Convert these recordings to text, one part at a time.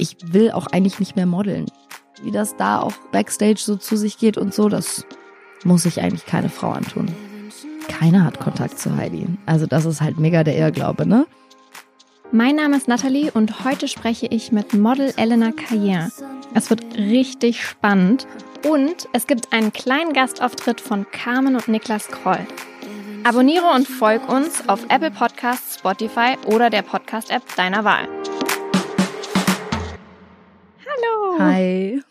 ich will auch eigentlich nicht mehr modeln. Wie das da auch backstage so zu sich geht und so, das muss sich eigentlich keine Frau antun. Keiner hat Kontakt zu Heidi. Also das ist halt mega der Irrglaube, ne? Mein Name ist Nathalie und heute spreche ich mit Model Elena Carrière. Es wird richtig spannend und es gibt einen kleinen Gastauftritt von Carmen und Niklas Kroll. Abonniere und folg uns auf Apple Podcasts, Spotify oder der Podcast-App deiner Wahl. Hi.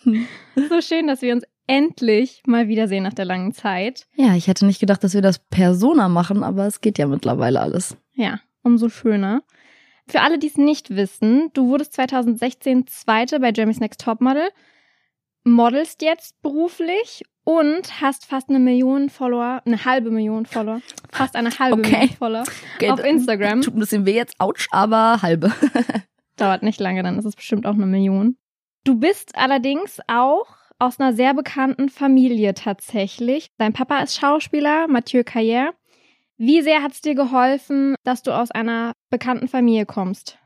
So schön, dass wir uns endlich mal wiedersehen nach der langen Zeit. Ja, ich hätte nicht gedacht, dass wir das Persona machen, aber es geht ja mittlerweile alles. Ja, umso schöner. Für alle, die es nicht wissen, du wurdest 2016 Zweite bei Jeremy's Next Topmodel, modelst jetzt beruflich und hast fast eine Million Follower, eine halbe Million Follower, fast eine halbe Okay. Million Follower Okay, auf Instagram. Tut ein bisschen weh jetzt, ouch, aber halbe. Dauert nicht lange, dann ist es bestimmt auch eine Million. Du bist allerdings auch aus einer sehr bekannten Familie tatsächlich. Dein Papa ist Schauspieler, Mathieu Carrière. Wie sehr hat es dir geholfen, dass du aus einer bekannten Familie kommst?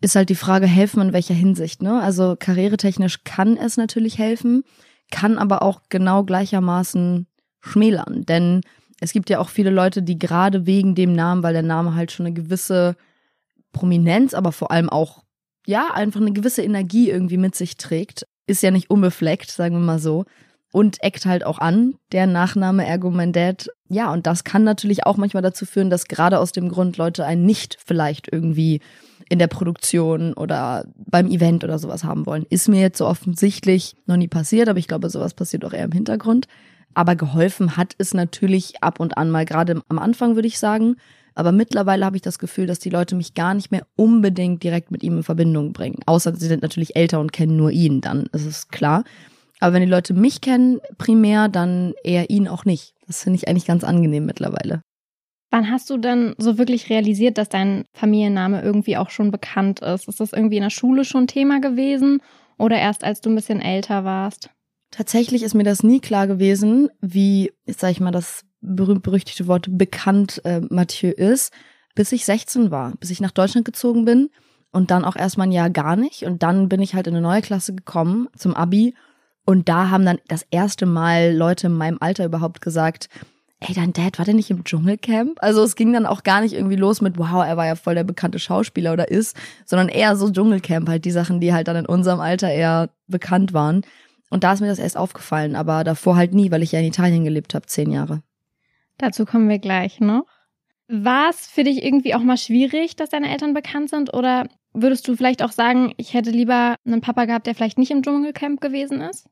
Ist halt die Frage, helfen in welcher Hinsicht, ne? Also karrieretechnisch kann es natürlich helfen, kann aber auch genau gleichermaßen schmälern. Denn es gibt ja auch viele Leute, die gerade wegen dem Namen, weil der Name halt schon eine gewisse Prominenz, aber vor allem auch, ja, einfach eine gewisse Energie irgendwie mit sich trägt, ist ja nicht unbefleckt, sagen wir mal so. Und eckt halt auch an, der Nachname Ergo mein Dad. Ja, und das kann natürlich auch manchmal dazu führen, dass gerade aus dem Grund Leute einen nicht vielleicht irgendwie in der Produktion oder beim Event oder sowas haben wollen. Ist mir jetzt so offensichtlich noch nie passiert, aber ich glaube, sowas passiert auch eher im Hintergrund. Aber geholfen hat es natürlich ab und an mal, gerade am Anfang würde ich sagen. Aber mittlerweile habe ich das Gefühl, dass die Leute mich gar nicht mehr unbedingt direkt mit ihm in Verbindung bringen. Außer sie sind natürlich älter und kennen nur ihn, dann ist es klar. Aber wenn die Leute mich kennen primär, dann eher ihn auch nicht. Das finde ich eigentlich ganz angenehm mittlerweile. Wann hast du denn so wirklich realisiert, dass dein Familienname irgendwie auch schon bekannt ist? Ist das irgendwie in der Schule schon Thema gewesen oder erst als du ein bisschen älter warst? Tatsächlich ist mir das nie klar gewesen, wie, jetzt sage ich mal, das berühmt-berüchtigte Wort bekannt äh, Mathieu ist, bis ich 16 war, bis ich nach Deutschland gezogen bin und dann auch erstmal ein Jahr gar nicht. Und dann bin ich halt in eine neue Klasse gekommen zum Abi. Und da haben dann das erste Mal Leute in meinem Alter überhaupt gesagt, ey, dein Dad war der nicht im Dschungelcamp? Also es ging dann auch gar nicht irgendwie los mit, wow, er war ja voll der bekannte Schauspieler oder ist, sondern eher so Dschungelcamp, halt die Sachen, die halt dann in unserem Alter eher bekannt waren. Und da ist mir das erst aufgefallen, aber davor halt nie, weil ich ja in Italien gelebt habe, zehn Jahre. Dazu kommen wir gleich noch. War es für dich irgendwie auch mal schwierig, dass deine Eltern bekannt sind? Oder würdest du vielleicht auch sagen, ich hätte lieber einen Papa gehabt, der vielleicht nicht im Dschungelcamp gewesen ist?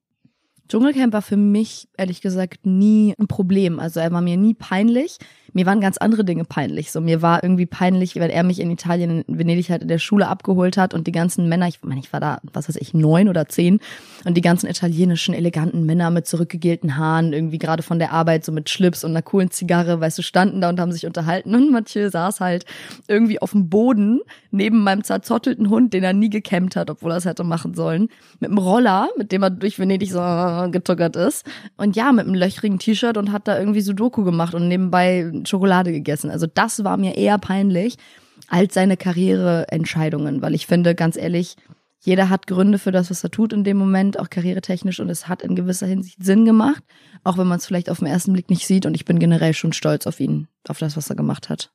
Dschungelcamp war für mich, ehrlich gesagt, nie ein Problem. Also er war mir nie peinlich. Mir waren ganz andere Dinge peinlich. So, mir war irgendwie peinlich, wenn er mich in Italien, in Venedig halt in der Schule abgeholt hat und die ganzen Männer, ich meine, ich war da, was weiß ich, neun oder zehn und die ganzen italienischen, eleganten Männer mit zurückgegelten Haaren, irgendwie gerade von der Arbeit, so mit Schlips und einer coolen Zigarre, weißt du, standen da und haben sich unterhalten und Mathieu saß halt irgendwie auf dem Boden neben meinem zerzottelten Hund, den er nie gekämmt hat, obwohl er es hätte machen sollen, mit einem Roller, mit dem er durch Venedig so getuckert ist und ja, mit einem löchrigen T-Shirt und hat da irgendwie Sudoku gemacht und nebenbei Schokolade gegessen. Also das war mir eher peinlich als seine Karriereentscheidungen, weil ich finde, ganz ehrlich, jeder hat Gründe für das, was er tut in dem Moment, auch karrieretechnisch und es hat in gewisser Hinsicht Sinn gemacht, auch wenn man es vielleicht auf den ersten Blick nicht sieht und ich bin generell schon stolz auf ihn, auf das, was er gemacht hat.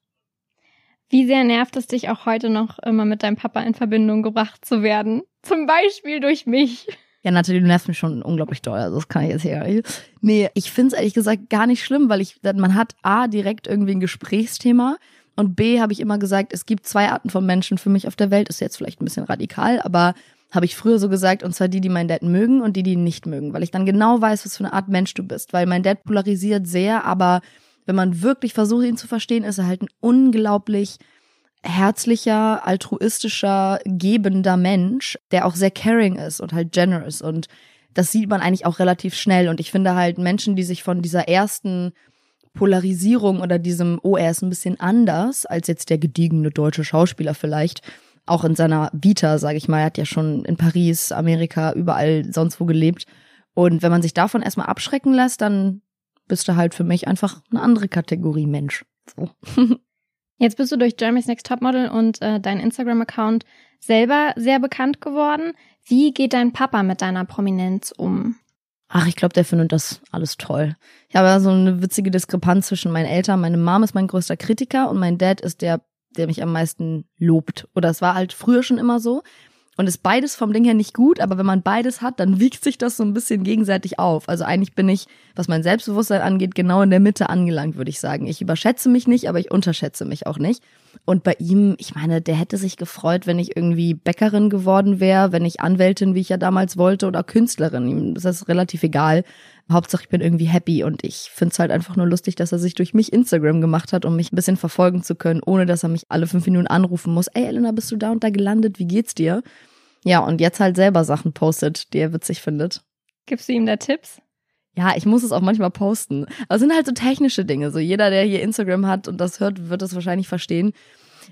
Wie sehr nervt es dich auch heute noch, immer mit deinem Papa in Verbindung gebracht zu werden? Zum Beispiel durch mich. Ja, natürlich, du nervst mich schon unglaublich doll. Also das kann ich jetzt hier. Nee, ich find's ehrlich gesagt gar nicht schlimm, weil ich, man hat A, direkt irgendwie ein Gesprächsthema und B, habe ich immer gesagt, es gibt zwei Arten von Menschen für mich auf der Welt. Ist jetzt vielleicht ein bisschen radikal, aber habe ich früher so gesagt, und zwar die, die meinen Dad mögen und die, die ihn nicht mögen, weil ich dann genau weiß, was für eine Art Mensch du bist. Weil mein Dad polarisiert sehr, aber wenn man wirklich versucht, ihn zu verstehen, ist er halt ein unglaublich herzlicher, altruistischer, gebender Mensch, der auch sehr caring ist und halt generous und das sieht man eigentlich auch relativ schnell und ich finde halt Menschen, die sich von dieser ersten Polarisierung oder diesem, oh, er ist ein bisschen anders als jetzt der gediegene deutsche Schauspieler vielleicht, auch in seiner Vita, sage ich mal, er hat ja schon in Paris, Amerika, überall sonst wo gelebt und wenn man sich davon erstmal abschrecken lässt, dann bist du halt für mich einfach eine andere Kategorie Mensch. So. Jetzt bist du durch Jeremy's Next Topmodel und äh, dein Instagram-Account selber sehr bekannt geworden. Wie geht dein Papa mit deiner Prominenz um? Ach, ich glaube, der findet das alles toll. Ich habe so eine witzige Diskrepanz zwischen meinen Eltern. Meine Mom ist mein größter Kritiker und mein Dad ist der, der mich am meisten lobt. Oder es war halt früher schon immer so. Und ist beides vom Ding her nicht gut, aber wenn man beides hat, dann wiegt sich das so ein bisschen gegenseitig auf. Also eigentlich bin ich, was mein Selbstbewusstsein angeht, genau in der Mitte angelangt, würde ich sagen. Ich überschätze mich nicht, aber ich unterschätze mich auch nicht. Und bei ihm, ich meine, der hätte sich gefreut, wenn ich irgendwie Bäckerin geworden wäre, wenn ich Anwältin, wie ich ja damals wollte, oder Künstlerin. Ihm ist das relativ egal. Hauptsache, ich bin irgendwie happy und ich finde es halt einfach nur lustig, dass er sich durch mich Instagram gemacht hat, um mich ein bisschen verfolgen zu können, ohne dass er mich alle fünf Minuten anrufen muss. Ey, Elena, bist du da und da gelandet? Wie geht's dir? Ja, und jetzt halt selber Sachen postet, die er witzig findet. Gibst du ihm da Tipps? Ja, ich muss es auch manchmal posten. Aber es sind halt so technische Dinge. So jeder, der hier Instagram hat und das hört, wird es wahrscheinlich verstehen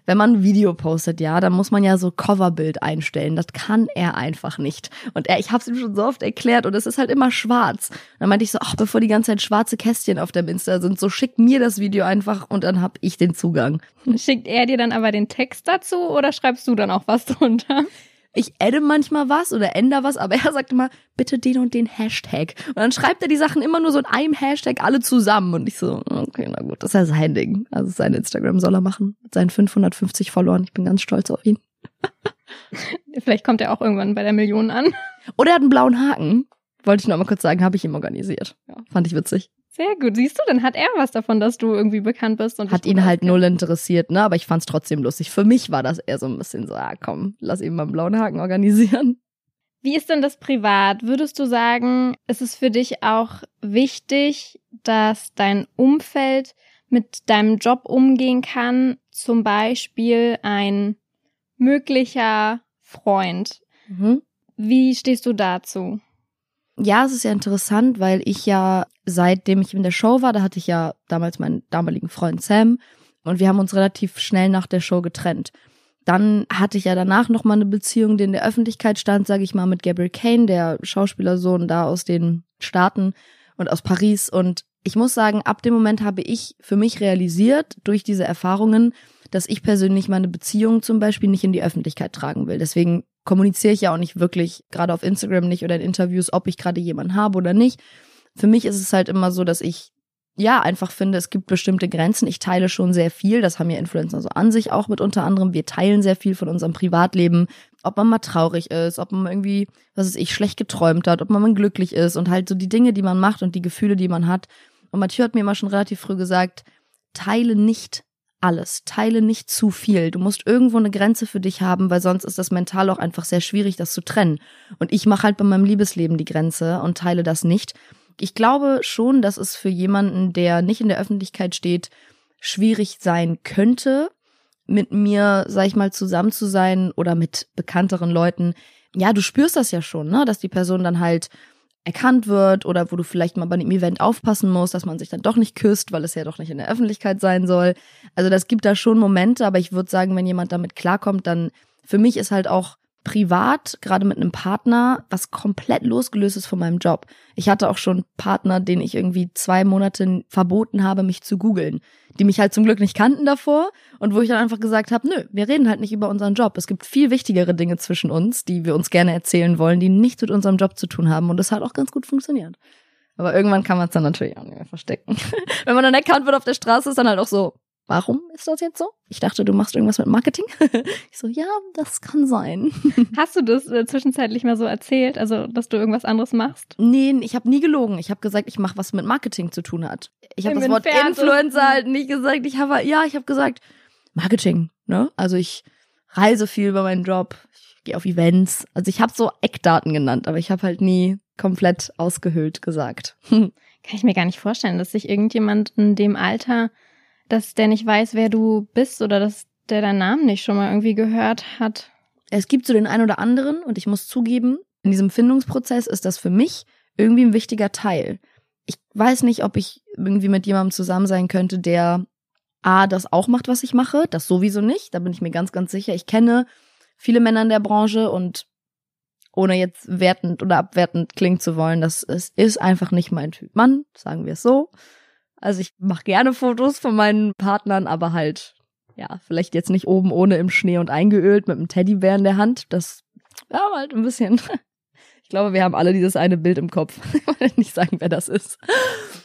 wenn man ein Video postet, ja, dann muss man ja so Coverbild einstellen. Das kann er einfach nicht. Und er, ich habe es ihm schon so oft erklärt und es ist halt immer schwarz. Und dann meinte ich so, ach, bevor die ganze Zeit schwarze Kästchen auf dem Insta sind, so schick mir das Video einfach und dann hab ich den Zugang. Schickt er dir dann aber den Text dazu oder schreibst du dann auch was drunter? Ich adde manchmal was oder ändere was, aber er sagt immer, bitte den und den Hashtag. Und dann schreibt er die Sachen immer nur so in einem Hashtag alle zusammen. Und ich so, okay, na gut, das ist ja sein Ding. Also sein Instagram soll er machen. Mit seinen 550 Followern. Ich bin ganz stolz auf ihn. Vielleicht kommt er auch irgendwann bei der Million an. Oder er hat einen blauen Haken. Wollte ich noch mal kurz sagen, habe ich ihm organisiert. Ja, fand ich witzig. Sehr gut. Siehst du, dann hat er was davon, dass du irgendwie bekannt bist. Und hat ihn halt null interessiert, ne? Aber ich fand's trotzdem lustig. Für mich war das eher so ein bisschen so, ah komm, lass ihn mal einen blauen Haken organisieren. Wie ist denn das privat? Würdest du sagen, ist es für dich auch wichtig, dass dein Umfeld mit deinem Job umgehen kann? Zum Beispiel ein möglicher Freund. Mhm. Wie stehst du dazu? Ja, es ist ja interessant, weil ich ja, seitdem ich in der Show war, da hatte ich ja damals meinen damaligen Freund Sam und wir haben uns relativ schnell nach der Show getrennt. Dann hatte ich ja danach noch mal eine Beziehung, die in der Öffentlichkeit stand, sage ich mal, mit Gabriel Kane, der Schauspielersohn da aus den Staaten und aus Paris. Und ich muss sagen, ab dem Moment habe ich für mich realisiert, durch diese Erfahrungen, dass ich persönlich meine Beziehung zum Beispiel nicht in die Öffentlichkeit tragen will. Deswegen kommuniziere ich ja auch nicht wirklich, gerade auf Instagram nicht oder in Interviews, ob ich gerade jemanden habe oder nicht. Für mich ist es halt immer so, dass ich ja einfach finde, es gibt bestimmte Grenzen. Ich teile schon sehr viel, das haben ja Influencer so an sich auch mit unter anderem. Wir teilen sehr viel von unserem Privatleben, ob man mal traurig ist, ob man irgendwie, was ist ich, schlecht geträumt hat, ob man mal glücklich ist und halt so die Dinge, die man macht und die Gefühle, die man hat. Und Mathieu hat mir immer schon relativ früh gesagt, teile nicht alles. Teile nicht zu viel. Du musst irgendwo eine Grenze für dich haben, weil sonst ist das mental auch einfach sehr schwierig, das zu trennen. Und ich mache halt bei meinem Liebesleben die Grenze und teile das nicht. Ich glaube schon, dass es für jemanden, der nicht in der Öffentlichkeit steht, schwierig sein könnte, mit mir, sag ich mal, zusammen zu sein oder mit bekannteren Leuten. Ja, du spürst das ja schon, ne, dass die Person dann halt erkannt wird oder wo du vielleicht mal bei einem Event aufpassen musst, dass man sich dann doch nicht küsst, weil es ja doch nicht in der Öffentlichkeit sein soll. Also das gibt da schon Momente, aber ich würde sagen, wenn jemand damit klarkommt, dann für mich ist halt auch privat, gerade mit einem Partner, was komplett losgelöst ist von meinem Job. Ich hatte auch schon Partner, denen ich irgendwie zwei Monate verboten habe, mich zu googeln, die mich halt zum Glück nicht kannten davor und wo ich dann einfach gesagt habe, nö, wir reden halt nicht über unseren Job. Es gibt viel wichtigere Dinge zwischen uns, die wir uns gerne erzählen wollen, die nichts mit unserem Job zu tun haben und das hat auch ganz gut funktioniert. Aber irgendwann kann man es dann natürlich auch nicht mehr verstecken. Wenn man dann erkannt wird auf der Straße, ist dann halt auch so, warum ist das jetzt so? Ich dachte, du machst irgendwas mit Marketing. ich so, ja, das kann sein. Hast du das äh, zwischenzeitlich mal so erzählt, also dass du irgendwas anderes machst? Nee, ich habe nie gelogen. Ich habe gesagt, ich mache was mit Marketing zu tun hat. Ich habe das Wort Influencer halt nicht gesagt. Ich habe ja, ich habe gesagt Marketing, ne? Also ich reise viel über meinen Job. Ich gehe auf Events. Also ich habe so Eckdaten genannt, aber ich habe halt nie komplett ausgehöhlt gesagt. Kann ich mir gar nicht vorstellen, dass sich irgendjemand in dem Alter dass der nicht weiß, wer du bist oder dass der deinen Namen nicht schon mal irgendwie gehört hat. Es gibt so den einen oder anderen und ich muss zugeben, in diesem Findungsprozess ist das für mich irgendwie ein wichtiger Teil. Ich weiß nicht, ob ich irgendwie mit jemandem zusammen sein könnte, der A, das auch macht, was ich mache. Das sowieso nicht. Da bin ich mir ganz, ganz sicher. Ich kenne viele Männer in der Branche und ohne jetzt wertend oder abwertend klingen zu wollen, das ist, ist einfach nicht mein Typ Mann, sagen wir es so. Also ich mache gerne Fotos von meinen Partnern, aber halt, ja, vielleicht jetzt nicht oben ohne im Schnee und eingeölt mit einem Teddybär in der Hand. Das war halt ein bisschen. Ich glaube, wir haben alle dieses eine Bild im Kopf. Ich will nicht sagen, wer das ist.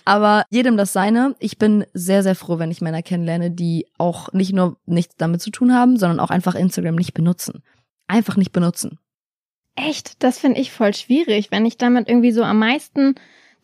Aber jedem das seine. Ich bin sehr, sehr froh, wenn ich Männer kennenlerne, die auch nicht nur nichts damit zu tun haben, sondern auch einfach Instagram nicht benutzen. Einfach nicht benutzen. Echt? Das finde ich voll schwierig, wenn ich damit irgendwie so am meisten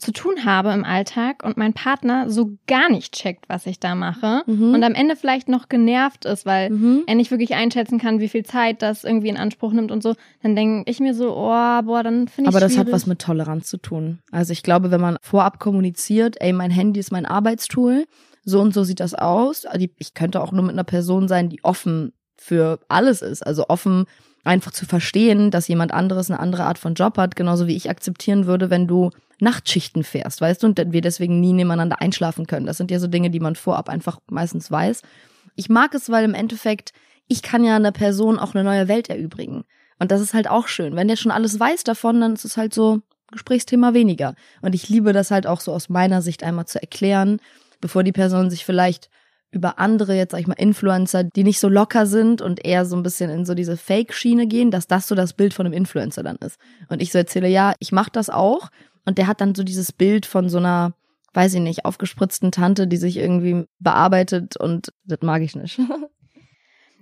zu tun habe im Alltag und mein Partner so gar nicht checkt, was ich da mache mhm. und am Ende vielleicht noch genervt ist, weil mhm. er nicht wirklich einschätzen kann, wie viel Zeit das irgendwie in Anspruch nimmt und so, dann denke ich mir so, oh, boah, dann finde ich Aber das hat was mit Toleranz zu tun. Also ich glaube, wenn man vorab kommuniziert, ey, mein Handy ist mein Arbeitstool, so und so sieht das aus. Ich könnte auch nur mit einer Person sein, die offen für alles ist, also offen einfach zu verstehen, dass jemand anderes eine andere Art von Job hat, genauso wie ich akzeptieren würde, wenn du Nachtschichten fährst, weißt du, und wir deswegen nie nebeneinander einschlafen können. Das sind ja so Dinge, die man vorab einfach meistens weiß. Ich mag es, weil im Endeffekt, ich kann ja einer Person auch eine neue Welt erübrigen. Und das ist halt auch schön. Wenn der schon alles weiß davon, dann ist es halt so Gesprächsthema weniger. Und ich liebe das halt auch so aus meiner Sicht einmal zu erklären, bevor die Person sich vielleicht über andere, jetzt sag ich mal, Influencer, die nicht so locker sind und eher so ein bisschen in so diese Fake-Schiene gehen, dass das so das Bild von einem Influencer dann ist. Und ich so erzähle, ja, ich mache das auch. Und der hat dann so dieses Bild von so einer, weiß ich nicht, aufgespritzten Tante, die sich irgendwie bearbeitet und das mag ich nicht.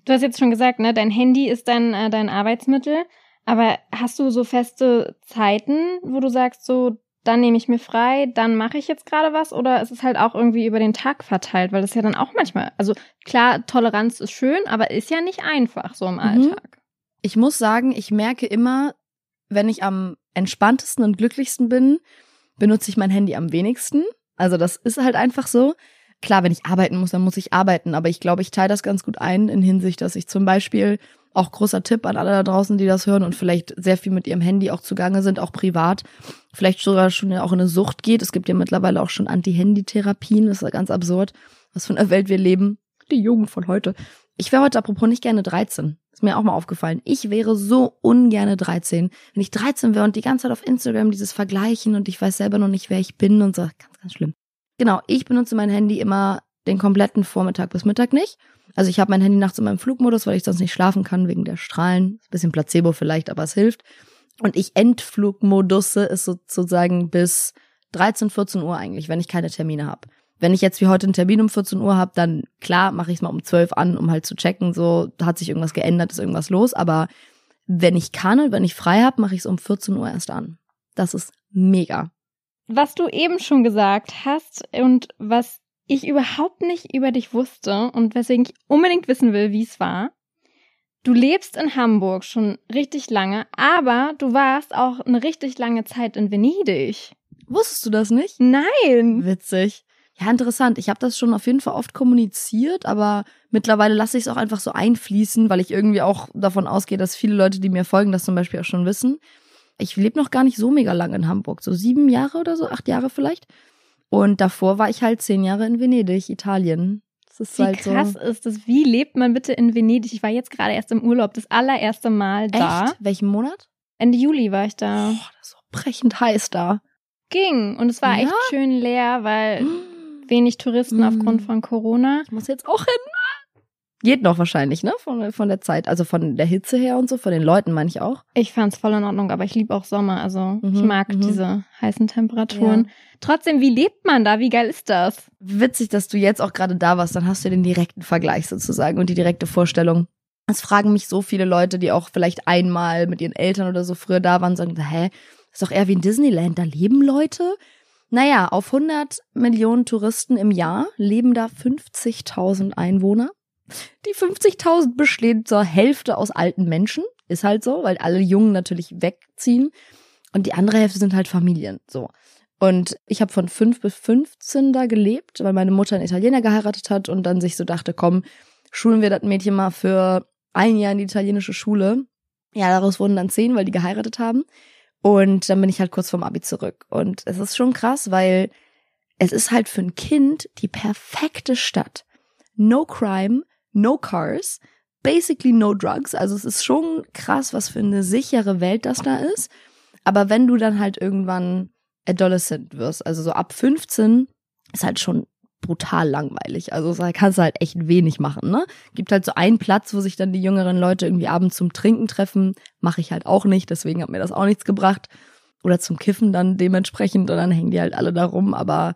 Du hast jetzt schon gesagt, ne, dein Handy ist dein, äh, dein Arbeitsmittel. Aber hast du so feste Zeiten, wo du sagst, so, dann nehme ich mir frei, dann mache ich jetzt gerade was oder ist es halt auch irgendwie über den Tag verteilt, weil das ja dann auch manchmal, also klar, Toleranz ist schön, aber ist ja nicht einfach so im mhm. Alltag. Ich muss sagen, ich merke immer, wenn ich am entspanntesten und glücklichsten bin, benutze ich mein Handy am wenigsten. Also das ist halt einfach so. Klar, wenn ich arbeiten muss, dann muss ich arbeiten, aber ich glaube, ich teile das ganz gut ein in Hinsicht, dass ich zum Beispiel auch großer Tipp an alle da draußen, die das hören und vielleicht sehr viel mit ihrem Handy auch zugange sind, auch privat, vielleicht sogar schon auch in eine Sucht geht. Es gibt ja mittlerweile auch schon Anti-Handy-Therapien, das ist ja ganz absurd, was für eine Welt wir leben. Die Jugend von heute. Ich wäre heute apropos nicht gerne 13. Ist mir auch mal aufgefallen. Ich wäre so ungerne 13. Wenn ich 13 wäre und die ganze Zeit auf Instagram dieses Vergleichen und ich weiß selber noch nicht, wer ich bin und so. Ganz, ganz schlimm. Genau, ich benutze mein Handy immer den kompletten Vormittag bis Mittag nicht. Also ich habe mein Handy nachts in meinem Flugmodus, weil ich sonst nicht schlafen kann wegen der Strahlen. Bisschen Placebo vielleicht, aber es hilft. Und ich Endflugmodusse ist sozusagen bis 13, 14 Uhr eigentlich, wenn ich keine Termine habe. Wenn ich jetzt wie heute einen Termin um 14 Uhr habe, dann klar mache ich es mal um 12 an, um halt zu checken, so hat sich irgendwas geändert, ist irgendwas los. Aber wenn ich kann und wenn ich frei habe, mache ich es um 14 Uhr erst an. Das ist mega. Was du eben schon gesagt hast und was ich überhaupt nicht über dich wusste und weswegen ich unbedingt wissen will, wie es war. Du lebst in Hamburg schon richtig lange, aber du warst auch eine richtig lange Zeit in Venedig. Wusstest du das nicht? Nein. Witzig. Ja, interessant. Ich habe das schon auf jeden Fall oft kommuniziert, aber mittlerweile lasse ich es auch einfach so einfließen, weil ich irgendwie auch davon ausgehe, dass viele Leute, die mir folgen, das zum Beispiel auch schon wissen. Ich lebe noch gar nicht so mega lange in Hamburg, so sieben Jahre oder so, acht Jahre vielleicht. Und davor war ich halt zehn Jahre in Venedig, Italien. Das ist wie halt krass so. ist das. Wie lebt man bitte in Venedig? Ich war jetzt gerade erst im Urlaub, das allererste Mal da. Echt? Welchen Monat? Ende Juli war ich da. Oh, das ist so brechend heiß da. Ging. Und es war ja? echt schön leer, weil wenig Touristen mm. aufgrund von Corona. Ich muss jetzt auch hin. Geht noch wahrscheinlich, ne? Von, von der Zeit, also von der Hitze her und so, von den Leuten meine ich auch. Ich fand's voll in Ordnung, aber ich liebe auch Sommer, also mhm, ich mag mhm. diese heißen Temperaturen. Ja. Trotzdem, wie lebt man da? Wie geil ist das? Witzig, dass du jetzt auch gerade da warst, dann hast du den direkten Vergleich sozusagen und die direkte Vorstellung. Es fragen mich so viele Leute, die auch vielleicht einmal mit ihren Eltern oder so früher da waren, sagen, hä, ist doch eher wie in Disneyland, da leben Leute? Naja, auf 100 Millionen Touristen im Jahr leben da 50.000 Einwohner. Die 50.000 bestehen zur Hälfte aus alten Menschen. Ist halt so, weil alle Jungen natürlich wegziehen. Und die andere Hälfte sind halt Familien. So. Und ich habe von 5 bis 15 da gelebt, weil meine Mutter einen Italiener geheiratet hat und dann sich so dachte, komm, schulen wir das Mädchen mal für ein Jahr in die italienische Schule. Ja, daraus wurden dann zehn, weil die geheiratet haben. Und dann bin ich halt kurz vorm Abi zurück. Und es ist schon krass, weil es ist halt für ein Kind die perfekte Stadt. No crime, no cars, basically no drugs. Also es ist schon krass, was für eine sichere Welt das da ist. Aber wenn du dann halt irgendwann Adolescent wirst, also so ab 15, ist halt schon brutal langweilig. Also da kannst du halt echt wenig machen, ne? Gibt halt so einen Platz, wo sich dann die jüngeren Leute irgendwie abends zum Trinken treffen. Mache ich halt auch nicht, deswegen hat mir das auch nichts gebracht. Oder zum Kiffen dann dementsprechend und dann hängen die halt alle da rum, aber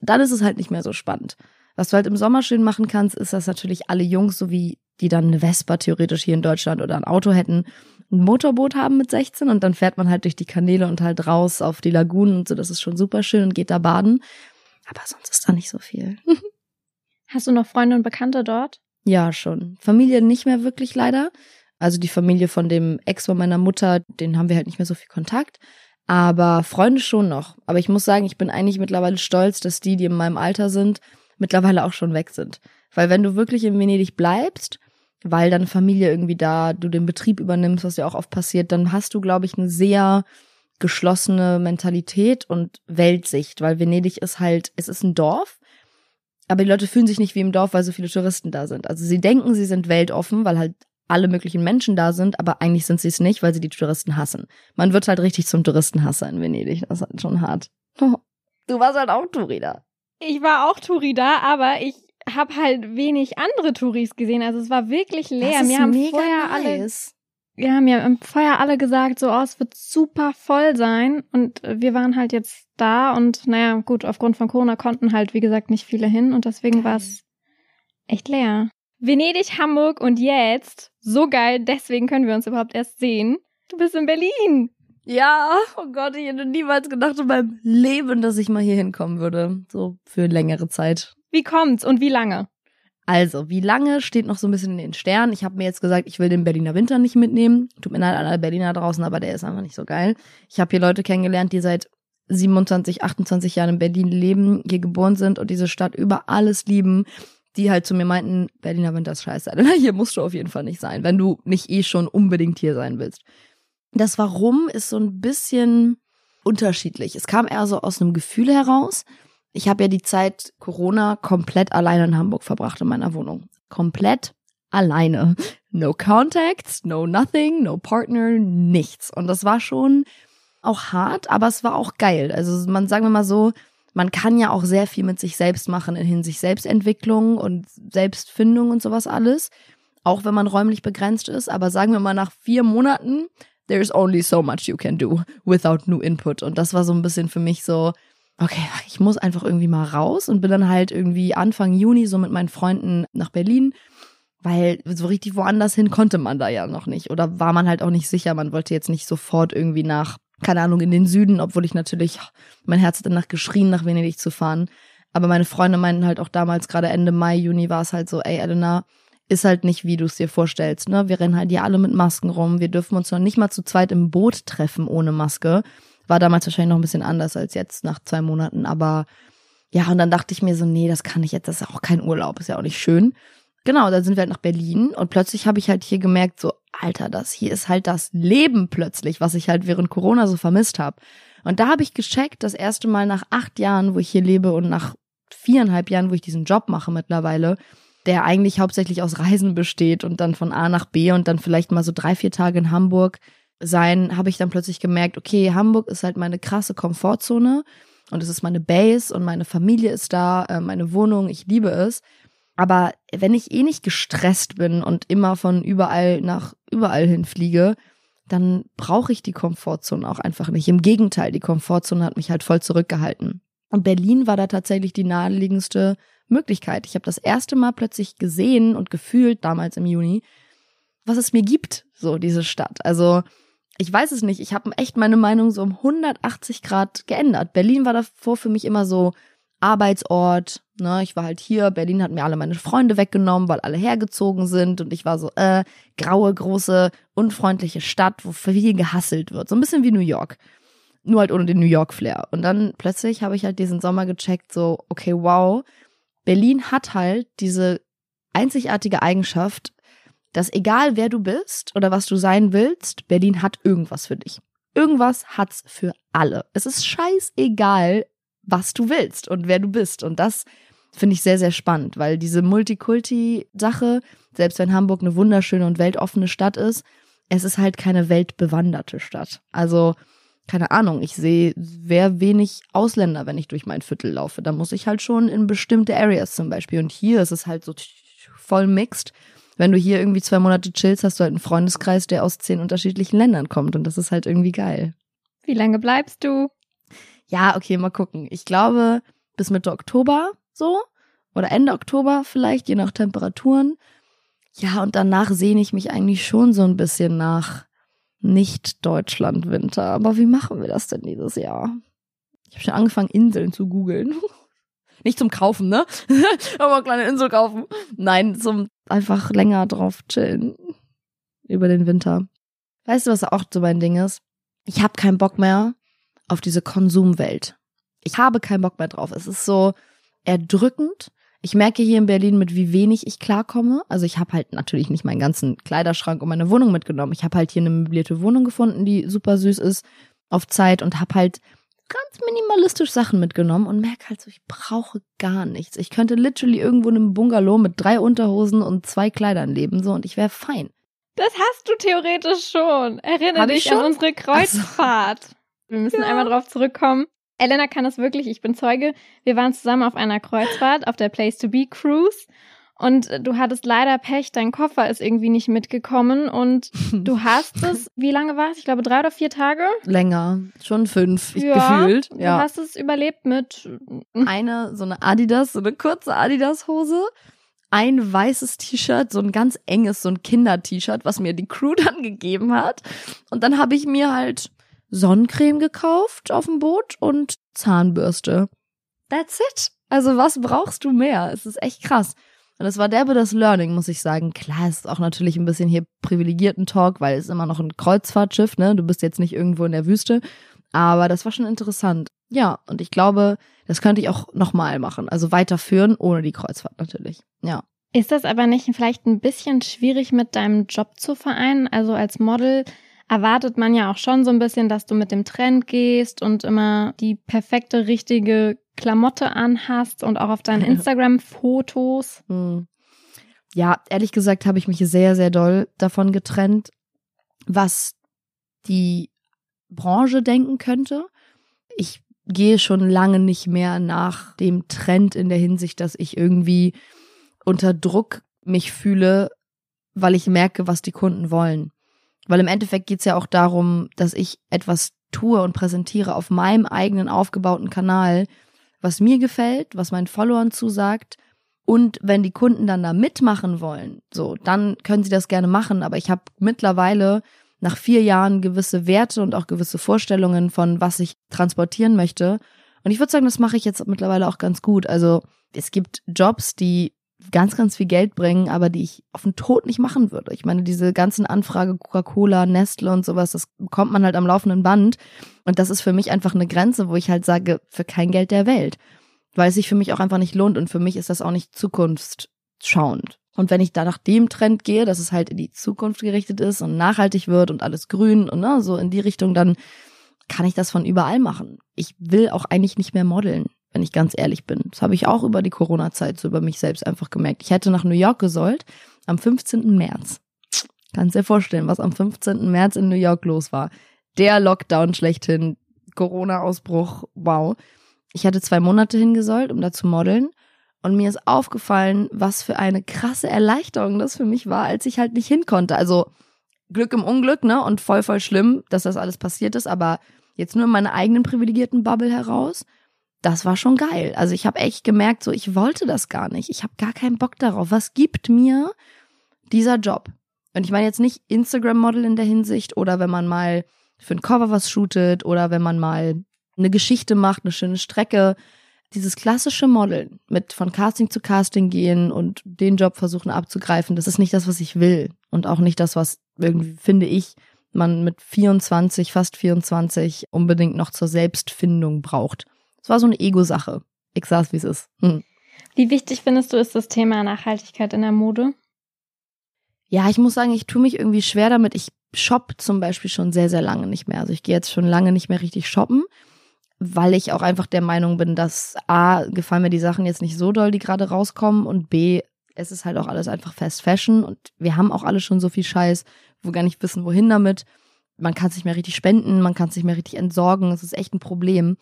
dann ist es halt nicht mehr so spannend. Was du halt im Sommer schön machen kannst, ist, dass natürlich alle Jungs, so wie die dann eine Vespa theoretisch hier in Deutschland oder ein Auto hätten, ein Motorboot haben mit 16 und dann fährt man halt durch die Kanäle und halt raus auf die Lagunen und so. Das ist schon super schön und geht da baden. Aber sonst ist da nicht so viel. Hast du noch Freunde und Bekannte dort? Ja, schon. Familie nicht mehr wirklich leider. Also die Familie von dem Ex von meiner Mutter, den haben wir halt nicht mehr so viel Kontakt. Aber Freunde schon noch. Aber ich muss sagen, ich bin eigentlich mittlerweile stolz, dass die, die in meinem Alter sind, mittlerweile auch schon weg sind. Weil wenn du wirklich in Venedig bleibst, weil deine Familie irgendwie da, du den Betrieb übernimmst, was ja auch oft passiert, dann hast du, glaube ich, eine sehr geschlossene Mentalität und Weltsicht, weil Venedig ist halt, es ist ein Dorf, aber die Leute fühlen sich nicht wie im Dorf, weil so viele Touristen da sind. Also sie denken, sie sind weltoffen, weil halt alle möglichen Menschen da sind, aber eigentlich sind sie es nicht, weil sie die Touristen hassen. Man wird halt richtig zum Touristenhasser in Venedig. Das ist halt schon hart. Du warst halt auch Touri da. Ich war auch Touri da, aber ich habe halt wenig andere Touris gesehen. Also es war wirklich leer. Das ist mir haben mega vorher nice. alle, ja, mir haben vorher alle gesagt, so, oh, es wird super voll sein. Und wir waren halt jetzt da und naja, gut, aufgrund von Corona konnten halt, wie gesagt, nicht viele hin und deswegen war es echt leer. Venedig, Hamburg und jetzt. So geil, deswegen können wir uns überhaupt erst sehen. Du bist in Berlin. Ja, oh Gott, ich hätte niemals gedacht in meinem Leben, dass ich mal hier hinkommen würde. So für längere Zeit. Wie kommt's und wie lange? Also, wie lange steht noch so ein bisschen in den Sternen. Ich habe mir jetzt gesagt, ich will den Berliner Winter nicht mitnehmen. Tut mir leid alle Berliner draußen, aber der ist einfach nicht so geil. Ich habe hier Leute kennengelernt, die seit 27, 28 Jahren in Berlin leben, hier geboren sind und diese Stadt über alles lieben die halt zu mir meinten, Berliner Winter ist scheiße. Hier musst du auf jeden Fall nicht sein, wenn du nicht eh schon unbedingt hier sein willst. Das Warum ist so ein bisschen unterschiedlich. Es kam eher so aus einem Gefühl heraus. Ich habe ja die Zeit Corona komplett alleine in Hamburg verbracht in meiner Wohnung. Komplett alleine. No contacts, no nothing, no partner, nichts. Und das war schon auch hart, aber es war auch geil. Also man sagen wir mal so, man kann ja auch sehr viel mit sich selbst machen in Hinsicht Selbstentwicklung und Selbstfindung und sowas alles. Auch wenn man räumlich begrenzt ist. Aber sagen wir mal, nach vier Monaten, there's only so much you can do without new input. Und das war so ein bisschen für mich so, okay, ich muss einfach irgendwie mal raus und bin dann halt irgendwie Anfang Juni so mit meinen Freunden nach Berlin. Weil so richtig woanders hin konnte man da ja noch nicht. Oder war man halt auch nicht sicher. Man wollte jetzt nicht sofort irgendwie nach keine Ahnung, in den Süden, obwohl ich natürlich, mein Herz hat danach geschrien, nach Venedig zu fahren. Aber meine Freunde meinten halt auch damals, gerade Ende Mai, Juni, war es halt so, ey, Elena, ist halt nicht, wie du es dir vorstellst, ne? Wir rennen halt hier alle mit Masken rum. Wir dürfen uns noch nicht mal zu zweit im Boot treffen ohne Maske. War damals wahrscheinlich noch ein bisschen anders als jetzt nach zwei Monaten, aber ja, und dann dachte ich mir so, nee, das kann ich jetzt, das ist auch kein Urlaub, ist ja auch nicht schön. Genau, dann sind wir halt nach Berlin und plötzlich habe ich halt hier gemerkt, so, Alter, das hier ist halt das Leben plötzlich, was ich halt während Corona so vermisst habe. Und da habe ich gecheckt, das erste Mal nach acht Jahren, wo ich hier lebe und nach viereinhalb Jahren, wo ich diesen Job mache mittlerweile, der eigentlich hauptsächlich aus Reisen besteht und dann von A nach B und dann vielleicht mal so drei, vier Tage in Hamburg sein, habe ich dann plötzlich gemerkt, okay, Hamburg ist halt meine krasse Komfortzone und es ist meine Base und meine Familie ist da, äh, meine Wohnung, ich liebe es. Aber wenn ich eh nicht gestresst bin und immer von überall nach überall hin fliege, dann brauche ich die Komfortzone auch einfach nicht. Im Gegenteil, die Komfortzone hat mich halt voll zurückgehalten. Und Berlin war da tatsächlich die naheliegendste Möglichkeit. Ich habe das erste Mal plötzlich gesehen und gefühlt, damals im Juni, was es mir gibt, so diese Stadt. Also ich weiß es nicht, ich habe echt meine Meinung so um 180 Grad geändert. Berlin war davor für mich immer so Arbeitsort. Ne, ich war halt hier, Berlin hat mir alle meine Freunde weggenommen, weil alle hergezogen sind und ich war so, äh, graue, große, unfreundliche Stadt, wo viel gehasselt wird. So ein bisschen wie New York. Nur halt ohne den New York-Flair. Und dann plötzlich habe ich halt diesen Sommer gecheckt, so, okay, wow, Berlin hat halt diese einzigartige Eigenschaft, dass egal wer du bist oder was du sein willst, Berlin hat irgendwas für dich. Irgendwas hat's für alle. Es ist scheißegal, was du willst und wer du bist. Und das finde ich sehr, sehr spannend, weil diese Multikulti-Sache, selbst wenn Hamburg eine wunderschöne und weltoffene Stadt ist, es ist halt keine weltbewanderte Stadt. Also keine Ahnung, ich sehe sehr wenig Ausländer, wenn ich durch mein Viertel laufe. Da muss ich halt schon in bestimmte Areas zum Beispiel. Und hier ist es halt so voll mixed. Wenn du hier irgendwie zwei Monate chillst, hast du halt einen Freundeskreis, der aus zehn unterschiedlichen Ländern kommt. Und das ist halt irgendwie geil. Wie lange bleibst du? Ja, okay, mal gucken. Ich glaube, bis Mitte Oktober so. Oder Ende Oktober vielleicht, je nach Temperaturen. Ja, und danach sehne ich mich eigentlich schon so ein bisschen nach nicht Deutschland-Winter. Aber wie machen wir das denn dieses Jahr? Ich habe schon angefangen, Inseln zu googeln. Nicht zum Kaufen, ne? Aber eine kleine Insel kaufen. Nein, zum einfach länger drauf chillen. Über den Winter. Weißt du, was auch so mein Ding ist? Ich habe keinen Bock mehr auf diese Konsumwelt. Ich habe keinen Bock mehr drauf. Es ist so erdrückend. Ich merke hier in Berlin, mit wie wenig ich klarkomme. Also ich habe halt natürlich nicht meinen ganzen Kleiderschrank und meine Wohnung mitgenommen. Ich habe halt hier eine möblierte Wohnung gefunden, die super süß ist auf Zeit und habe halt ganz minimalistisch Sachen mitgenommen und merke halt so, ich brauche gar nichts. Ich könnte literally irgendwo in einem Bungalow mit drei Unterhosen und zwei Kleidern leben so und ich wäre fein. Das hast du theoretisch schon. Erinnere dich schon? an unsere Kreuzfahrt. Also, Wir müssen ja. einmal drauf zurückkommen. Elena kann das wirklich, ich bin Zeuge. Wir waren zusammen auf einer Kreuzfahrt, auf der Place to Be Cruise. Und du hattest leider Pech, dein Koffer ist irgendwie nicht mitgekommen und du hast es, wie lange war es? Ich glaube drei oder vier Tage? Länger, schon fünf, ich ja, gefühlt. Ja. Du hast es überlebt mit eine, so eine Adidas, so eine kurze Adidas-Hose, ein weißes T-Shirt, so ein ganz enges, so ein Kinder-T-Shirt, was mir die Crew dann gegeben hat. Und dann habe ich mir halt Sonnencreme gekauft auf dem Boot und Zahnbürste. That's it. Also was brauchst du mehr? Es ist echt krass. Und es war derbe das Learning, muss ich sagen. Klar, es ist auch natürlich ein bisschen hier privilegierten Talk, weil es immer noch ein Kreuzfahrtschiff, ne? Du bist jetzt nicht irgendwo in der Wüste. Aber das war schon interessant. Ja, und ich glaube, das könnte ich auch nochmal machen. Also weiterführen, ohne die Kreuzfahrt natürlich. Ja. Ist das aber nicht vielleicht ein bisschen schwierig mit deinem Job zu vereinen? Also als Model erwartet man ja auch schon so ein bisschen, dass du mit dem Trend gehst und immer die perfekte, richtige Klamotte anhast und auch auf deinen Instagram-Fotos. Hm. Ja, ehrlich gesagt habe ich mich sehr, sehr doll davon getrennt, was die Branche denken könnte. Ich gehe schon lange nicht mehr nach dem Trend in der Hinsicht, dass ich irgendwie unter Druck mich fühle, weil ich merke, was die Kunden wollen. Weil im Endeffekt geht's ja auch darum, dass ich etwas tue und präsentiere auf meinem eigenen aufgebauten Kanal, was mir gefällt, was meinen Followern zusagt. Und wenn die Kunden dann da mitmachen wollen, so, dann können sie das gerne machen. Aber ich habe mittlerweile nach vier Jahren gewisse Werte und auch gewisse Vorstellungen von, was ich transportieren möchte. Und ich würde sagen, das mache ich jetzt mittlerweile auch ganz gut. Also es gibt Jobs, die ganz, ganz viel Geld bringen, aber die ich auf den Tod nicht machen würde. Ich meine, diese ganzen Anfrage Coca-Cola, Nestle und sowas, das bekommt man halt am laufenden Band. Und das ist für mich einfach eine Grenze, wo ich halt sage, für kein Geld der Welt. Weil es sich für mich auch einfach nicht lohnt und für mich ist das auch nicht zukunftsschauend. Und wenn ich da nach dem Trend gehe, dass es halt in die Zukunft gerichtet ist und nachhaltig wird und alles grün und ne, so in die Richtung, dann kann ich das von überall machen. Ich will auch eigentlich nicht mehr modeln wenn ich ganz ehrlich bin. Das habe ich auch über die Corona-Zeit so über mich selbst einfach gemerkt. Ich hätte nach New York gesollt am 15. März. Kannst dir vorstellen, was am 15. März in New York los war. Der Lockdown schlechthin, Corona-Ausbruch, wow. Ich hatte zwei Monate hingesollt, um da zu modeln. Und mir ist aufgefallen, was für eine krasse Erleichterung das für mich war, als ich halt nicht hin konnte. Also Glück im Unglück, ne? Und voll, voll schlimm, dass das alles passiert ist. Aber jetzt nur in meiner eigenen privilegierten Bubble heraus das war schon geil. Also ich habe echt gemerkt, so ich wollte das gar nicht. Ich habe gar keinen Bock darauf. Was gibt mir dieser Job? Und ich meine jetzt nicht Instagram-Model in der Hinsicht oder wenn man mal für ein Cover was shootet oder wenn man mal eine Geschichte macht, eine schöne Strecke. Dieses klassische Modeln mit von Casting zu Casting gehen und den Job versuchen abzugreifen, das ist nicht das, was ich will. Und auch nicht das, was irgendwie, finde ich, man mit 24, fast 24 unbedingt noch zur Selbstfindung braucht. Es war so eine Ego-Sache. Ich sag's, wie es ist. Hm. Wie wichtig findest du ist das Thema Nachhaltigkeit in der Mode? Ja, ich muss sagen, ich tue mich irgendwie schwer damit. Ich shop zum Beispiel schon sehr, sehr lange nicht mehr. Also ich gehe jetzt schon lange nicht mehr richtig shoppen, weil ich auch einfach der Meinung bin, dass A, gefallen mir die Sachen jetzt nicht so doll, die gerade rauskommen und B, es ist halt auch alles einfach Fast Fashion und wir haben auch alle schon so viel Scheiß, wo wir gar nicht wissen, wohin damit man kann es nicht mehr richtig spenden, man kann es nicht mehr richtig entsorgen, es ist echt ein Problem.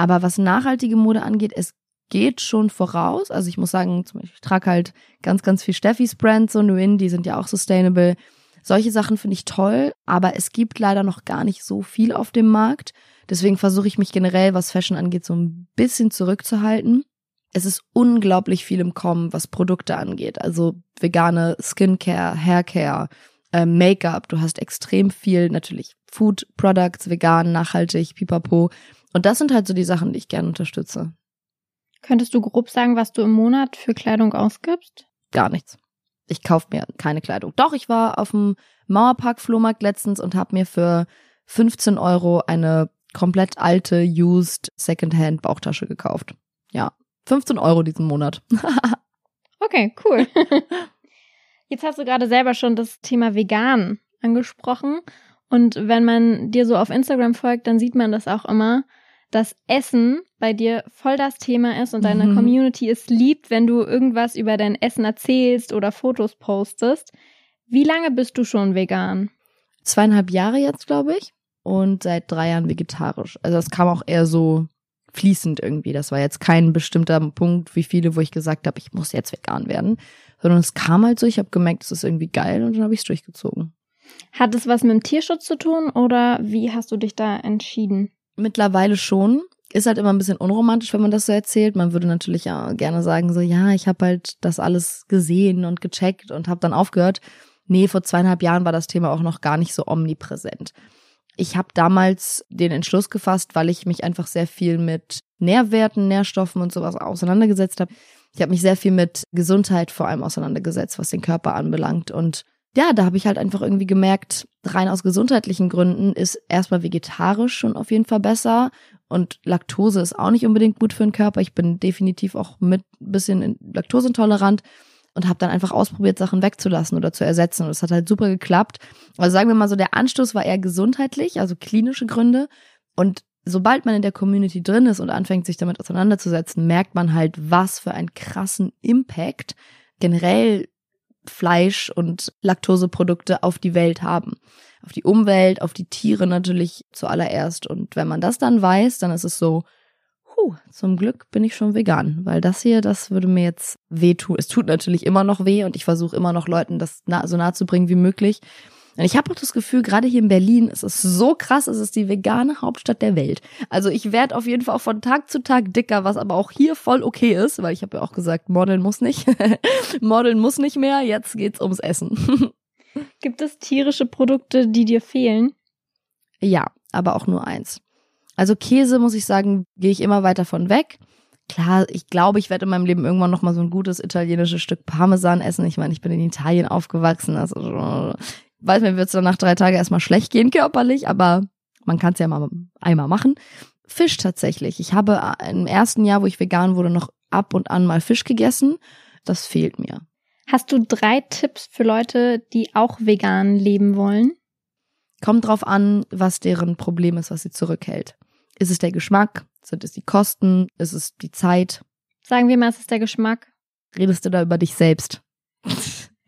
Aber was nachhaltige Mode angeht, es geht schon voraus. Also ich muss sagen, zum Beispiel, ich trage halt ganz, ganz viel Steffis Brand, so Nuin, die sind ja auch sustainable. Solche Sachen finde ich toll, aber es gibt leider noch gar nicht so viel auf dem Markt. Deswegen versuche ich mich generell, was Fashion angeht, so ein bisschen zurückzuhalten. Es ist unglaublich viel im Kommen, was Produkte angeht. Also vegane Skincare, Haircare, äh, Make-up. Du hast extrem viel natürlich Food Products, vegan, nachhaltig, pipapo. Und das sind halt so die Sachen, die ich gerne unterstütze. Könntest du grob sagen, was du im Monat für Kleidung ausgibst? Gar nichts. Ich kaufe mir keine Kleidung. Doch, ich war auf dem Mauerpark-Flohmarkt letztens und habe mir für 15 Euro eine komplett alte, used, secondhand Bauchtasche gekauft. Ja, 15 Euro diesen Monat. okay, cool. Jetzt hast du gerade selber schon das Thema vegan angesprochen. Und wenn man dir so auf Instagram folgt, dann sieht man das auch immer, dass Essen bei dir voll das Thema ist und deine mhm. Community es liebt, wenn du irgendwas über dein Essen erzählst oder Fotos postest. Wie lange bist du schon vegan? Zweieinhalb Jahre jetzt, glaube ich. Und seit drei Jahren vegetarisch. Also das kam auch eher so fließend irgendwie. Das war jetzt kein bestimmter Punkt, wie viele, wo ich gesagt habe, ich muss jetzt vegan werden. Sondern es kam halt so, ich habe gemerkt, es ist irgendwie geil und dann habe ich es durchgezogen. Hat es was mit dem Tierschutz zu tun oder wie hast du dich da entschieden? Mittlerweile schon. Ist halt immer ein bisschen unromantisch, wenn man das so erzählt. Man würde natürlich ja gerne sagen, so ja, ich habe halt das alles gesehen und gecheckt und habe dann aufgehört. Nee, vor zweieinhalb Jahren war das Thema auch noch gar nicht so omnipräsent. Ich habe damals den Entschluss gefasst, weil ich mich einfach sehr viel mit Nährwerten, Nährstoffen und sowas auseinandergesetzt habe. Ich habe mich sehr viel mit Gesundheit vor allem auseinandergesetzt, was den Körper anbelangt. Und ja, da habe ich halt einfach irgendwie gemerkt, rein aus gesundheitlichen Gründen ist erstmal vegetarisch schon auf jeden Fall besser und Laktose ist auch nicht unbedingt gut für den Körper. Ich bin definitiv auch mit ein bisschen laktoseintolerant und habe dann einfach ausprobiert, Sachen wegzulassen oder zu ersetzen. Und es hat halt super geklappt. Also sagen wir mal so, der Anstoß war eher gesundheitlich, also klinische Gründe. Und sobald man in der Community drin ist und anfängt, sich damit auseinanderzusetzen, merkt man halt, was für einen krassen Impact generell Fleisch und Laktoseprodukte auf die Welt haben. Auf die Umwelt, auf die Tiere natürlich zuallererst. Und wenn man das dann weiß, dann ist es so, huh, zum Glück bin ich schon vegan, weil das hier, das würde mir jetzt wehtun. Es tut natürlich immer noch weh und ich versuche immer noch Leuten das so nahe zu bringen wie möglich. Und ich habe auch das Gefühl, gerade hier in Berlin ist es so krass, es ist die vegane Hauptstadt der Welt. Also ich werde auf jeden Fall auch von Tag zu Tag dicker, was aber auch hier voll okay ist, weil ich habe ja auch gesagt, modeln muss nicht. modeln muss nicht mehr, jetzt geht's ums Essen. Gibt es tierische Produkte, die dir fehlen? Ja, aber auch nur eins. Also Käse, muss ich sagen, gehe ich immer weiter von weg. Klar, ich glaube, ich werde in meinem Leben irgendwann noch mal so ein gutes italienisches Stück Parmesan essen. Ich meine, ich bin in Italien aufgewachsen, also weiß mir, wird es dann nach drei Tagen erstmal schlecht gehen körperlich, aber man kann es ja mal einmal machen. Fisch tatsächlich. Ich habe im ersten Jahr, wo ich vegan wurde, noch ab und an mal Fisch gegessen. Das fehlt mir. Hast du drei Tipps für Leute, die auch vegan leben wollen? Kommt drauf an, was deren Problem ist, was sie zurückhält. Ist es der Geschmack? Sind es die Kosten? Ist es die Zeit? Sagen wir mal, es ist der Geschmack. Redest du da über dich selbst?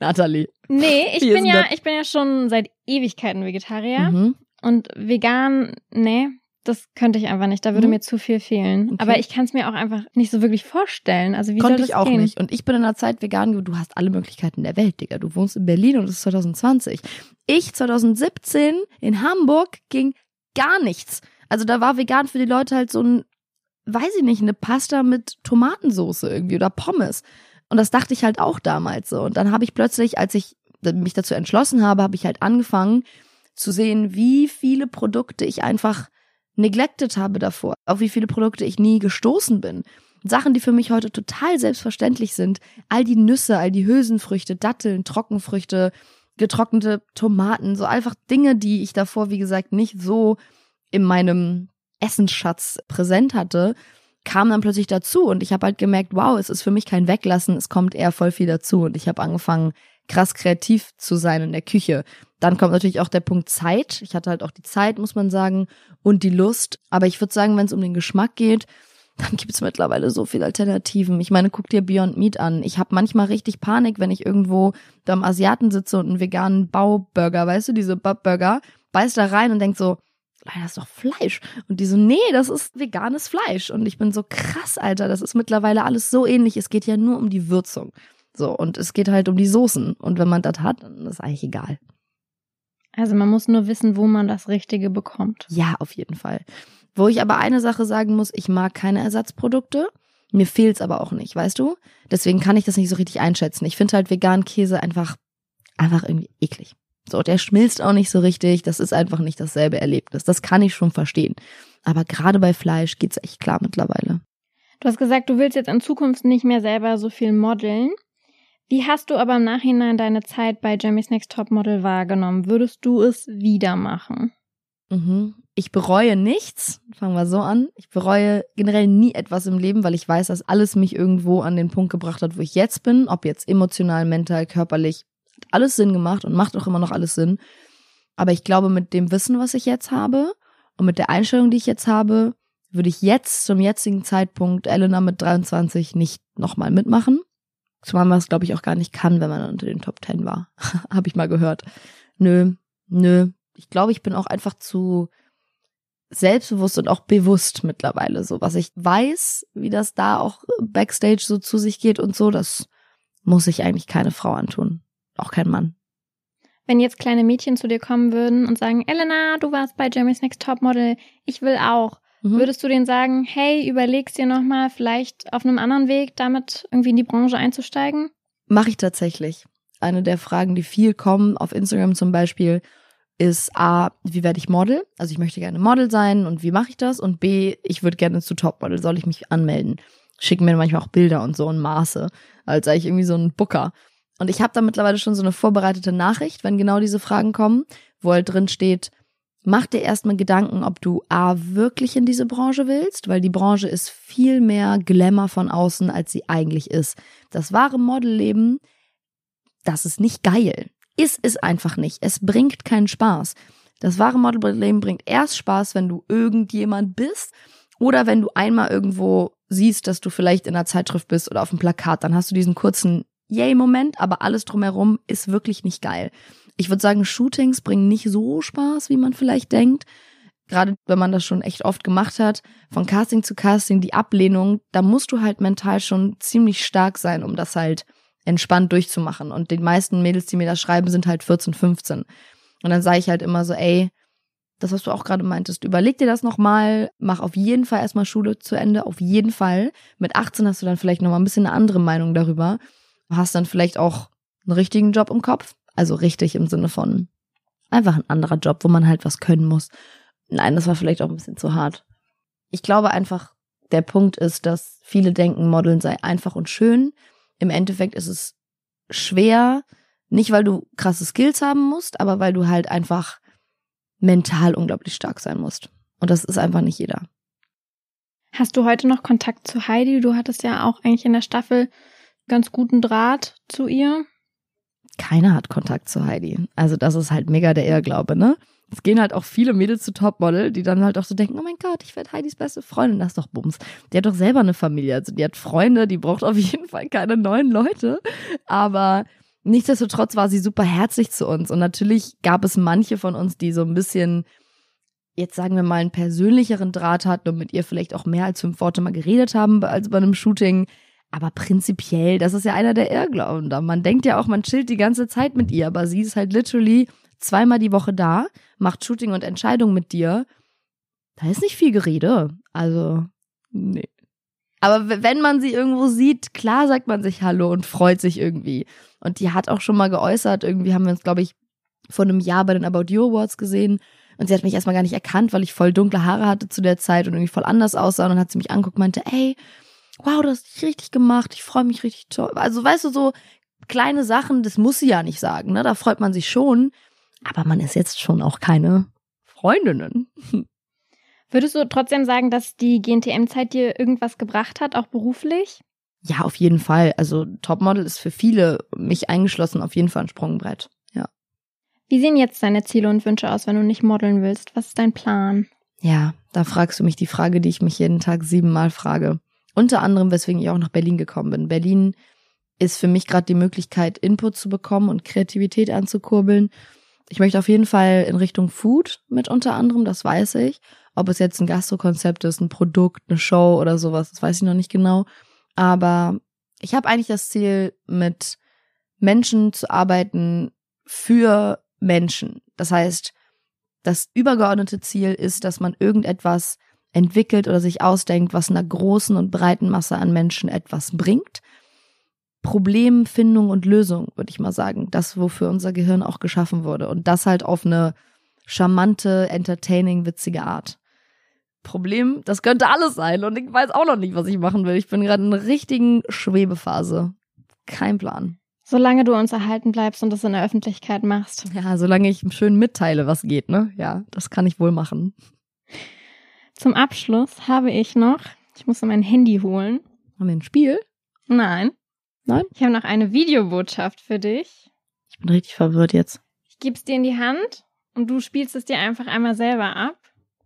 Nathalie. Nee, ich bin ja, ich bin ja schon seit Ewigkeiten Vegetarier. Mhm. Und vegan, nee, das könnte ich einfach nicht. Da würde mhm. mir zu viel fehlen. Okay. Aber ich kann es mir auch einfach nicht so wirklich vorstellen. Also wie Konnte soll das ich auch gehen? nicht. Und ich bin in einer Zeit vegan. Du hast alle Möglichkeiten der Welt, Digga. Du wohnst in Berlin und es ist 2020. Ich 2017 in Hamburg ging gar nichts. Also da war vegan für die Leute halt so ein, weiß ich nicht, eine Pasta mit Tomatensauce irgendwie oder Pommes. Und das dachte ich halt auch damals so. Und dann habe ich plötzlich, als ich mich dazu entschlossen habe, habe ich halt angefangen zu sehen, wie viele Produkte ich einfach neglected habe davor, auf wie viele Produkte ich nie gestoßen bin. Sachen, die für mich heute total selbstverständlich sind. All die Nüsse, all die Hülsenfrüchte, Datteln, Trockenfrüchte, getrocknete Tomaten, so einfach Dinge, die ich davor, wie gesagt, nicht so in meinem Essensschatz präsent hatte, kam dann plötzlich dazu und ich habe halt gemerkt, wow, es ist für mich kein Weglassen, es kommt eher voll viel dazu und ich habe angefangen, krass kreativ zu sein in der Küche. Dann kommt natürlich auch der Punkt Zeit. Ich hatte halt auch die Zeit, muss man sagen, und die Lust. Aber ich würde sagen, wenn es um den Geschmack geht, dann gibt es mittlerweile so viele Alternativen. Ich meine, guck dir Beyond Meat an. Ich habe manchmal richtig Panik, wenn ich irgendwo beim Asiaten sitze und einen veganen Bauburger, weißt du, diese Burger, beißt da rein und denkt so, das ist doch Fleisch. Und die so, nee, das ist veganes Fleisch. Und ich bin so krass, Alter, das ist mittlerweile alles so ähnlich. Es geht ja nur um die Würzung. So, und es geht halt um die Soßen. Und wenn man das hat, dann ist eigentlich egal. Also man muss nur wissen, wo man das Richtige bekommt. Ja, auf jeden Fall. Wo ich aber eine Sache sagen muss, ich mag keine Ersatzprodukte. Mir fehlt's aber auch nicht, weißt du? Deswegen kann ich das nicht so richtig einschätzen. Ich finde halt veganen Käse einfach, einfach irgendwie eklig. So, der schmilzt auch nicht so richtig. Das ist einfach nicht dasselbe Erlebnis. Das kann ich schon verstehen. Aber gerade bei Fleisch geht's echt klar mittlerweile. Du hast gesagt, du willst jetzt in Zukunft nicht mehr selber so viel modeln. Wie hast du aber im Nachhinein deine Zeit bei Jeremy's Next Top Model wahrgenommen? Würdest du es wieder machen? Mhm. Ich bereue nichts. Fangen wir so an. Ich bereue generell nie etwas im Leben, weil ich weiß, dass alles mich irgendwo an den Punkt gebracht hat, wo ich jetzt bin. Ob jetzt emotional, mental, körperlich. Alles Sinn gemacht und macht auch immer noch alles Sinn. Aber ich glaube, mit dem Wissen, was ich jetzt habe und mit der Einstellung, die ich jetzt habe, würde ich jetzt zum jetzigen Zeitpunkt Elena mit 23 nicht nochmal mitmachen. Zumal man es, glaube ich, auch gar nicht kann, wenn man unter den Top Ten war. Habe ich mal gehört. Nö, nö. Ich glaube, ich bin auch einfach zu selbstbewusst und auch bewusst mittlerweile so. Was ich weiß, wie das da auch backstage so zu sich geht und so, das muss ich eigentlich keine Frau antun. Auch kein Mann. Wenn jetzt kleine Mädchen zu dir kommen würden und sagen, Elena, du warst bei Jeremy's Next Top Model, ich will auch. Mhm. Würdest du denen sagen, hey, überlegst dir nochmal, vielleicht auf einem anderen Weg damit irgendwie in die Branche einzusteigen? Mache ich tatsächlich. Eine der Fragen, die viel kommen, auf Instagram zum Beispiel, ist A, wie werde ich Model? Also ich möchte gerne Model sein und wie mache ich das? Und B, ich würde gerne zu Topmodel, soll ich mich anmelden? Schicken mir manchmal auch Bilder und so in Maße, als sei ich irgendwie so ein Booker. Und ich habe da mittlerweile schon so eine vorbereitete Nachricht, wenn genau diese Fragen kommen, wo halt drin steht, mach dir erstmal Gedanken, ob du A wirklich in diese Branche willst, weil die Branche ist viel mehr Glamour von außen, als sie eigentlich ist. Das wahre Modelleben, das ist nicht geil. Ist es einfach nicht. Es bringt keinen Spaß. Das wahre Modelleben bringt erst Spaß, wenn du irgendjemand bist oder wenn du einmal irgendwo siehst, dass du vielleicht in einer Zeitschrift bist oder auf einem Plakat, dann hast du diesen kurzen Yay-Moment, aber alles drumherum ist wirklich nicht geil. Ich würde sagen, Shootings bringen nicht so Spaß, wie man vielleicht denkt. Gerade wenn man das schon echt oft gemacht hat, von Casting zu Casting, die Ablehnung, da musst du halt mental schon ziemlich stark sein, um das halt entspannt durchzumachen. Und die meisten Mädels, die mir das schreiben, sind halt 14, 15. Und dann sage ich halt immer so, ey, das, was du auch gerade meintest, überleg dir das nochmal, mach auf jeden Fall erstmal Schule zu Ende, auf jeden Fall. Mit 18 hast du dann vielleicht nochmal ein bisschen eine andere Meinung darüber. Hast dann vielleicht auch einen richtigen Job im Kopf. Also richtig im Sinne von einfach ein anderer Job, wo man halt was können muss. Nein, das war vielleicht auch ein bisschen zu hart. Ich glaube einfach, der Punkt ist, dass viele denken, Modeln sei einfach und schön. Im Endeffekt ist es schwer, nicht weil du krasse Skills haben musst, aber weil du halt einfach mental unglaublich stark sein musst. Und das ist einfach nicht jeder. Hast du heute noch Kontakt zu Heidi? Du hattest ja auch eigentlich in der Staffel ganz guten Draht zu ihr keiner hat Kontakt zu Heidi. Also das ist halt mega der Irrglaube, ne? Es gehen halt auch viele Mädels zu Topmodel, die dann halt auch so denken, oh mein Gott, ich werde Heidis beste Freundin. Das ist doch Bums. Die hat doch selber eine Familie. Also die hat Freunde, die braucht auf jeden Fall keine neuen Leute. Aber nichtsdestotrotz war sie super herzlich zu uns. Und natürlich gab es manche von uns, die so ein bisschen, jetzt sagen wir mal, einen persönlicheren Draht hatten und mit ihr vielleicht auch mehr als fünf Worte mal geredet haben als bei einem Shooting. Aber prinzipiell, das ist ja einer der Irrglauben da. Man denkt ja auch, man chillt die ganze Zeit mit ihr, aber sie ist halt literally zweimal die Woche da, macht Shooting und Entscheidung mit dir. Da ist nicht viel Gerede. Also, nee. Aber wenn man sie irgendwo sieht, klar sagt man sich Hallo und freut sich irgendwie. Und die hat auch schon mal geäußert, irgendwie haben wir uns, glaube ich, vor einem Jahr bei den About You Awards gesehen. Und sie hat mich erstmal gar nicht erkannt, weil ich voll dunkle Haare hatte zu der Zeit und irgendwie voll anders aussah. Und dann hat sie mich angeguckt und meinte, ey, wow, du hast dich richtig gemacht, ich freue mich richtig toll. Also weißt du, so kleine Sachen, das muss sie ja nicht sagen, ne? Da freut man sich schon. Aber man ist jetzt schon auch keine Freundinnen. Würdest du trotzdem sagen, dass die GNTM-Zeit dir irgendwas gebracht hat, auch beruflich? Ja, auf jeden Fall. Also Topmodel ist für viele, mich eingeschlossen, auf jeden Fall ein Sprungbrett. Ja. Wie sehen jetzt deine Ziele und Wünsche aus, wenn du nicht modeln willst? Was ist dein Plan? Ja, da fragst du mich die Frage, die ich mich jeden Tag siebenmal frage. Unter anderem, weswegen ich auch nach Berlin gekommen bin. Berlin ist für mich gerade die Möglichkeit, Input zu bekommen und Kreativität anzukurbeln. Ich möchte auf jeden Fall in Richtung Food mit unter anderem, das weiß ich. Ob es jetzt ein Gastrokonzept ist, ein Produkt, eine Show oder sowas, das weiß ich noch nicht genau. Aber ich habe eigentlich das Ziel, mit Menschen zu arbeiten für Menschen. Das heißt, das übergeordnete Ziel ist, dass man irgendetwas entwickelt oder sich ausdenkt, was einer großen und breiten Masse an Menschen etwas bringt. Problemfindung und Lösung, würde ich mal sagen. Das, wofür unser Gehirn auch geschaffen wurde. Und das halt auf eine charmante, entertaining, witzige Art. Problem, das könnte alles sein. Und ich weiß auch noch nicht, was ich machen will. Ich bin gerade in einer richtigen Schwebephase. Kein Plan. Solange du uns erhalten bleibst und das in der Öffentlichkeit machst. Ja, solange ich schön mitteile, was geht, ne? Ja, das kann ich wohl machen. Zum Abschluss habe ich noch, ich muss mein Handy holen. Haben wir ein Spiel? Nein. Nein? Ich habe noch eine Videobotschaft für dich. Ich bin richtig verwirrt jetzt. Ich gebe es dir in die Hand und du spielst es dir einfach einmal selber ab.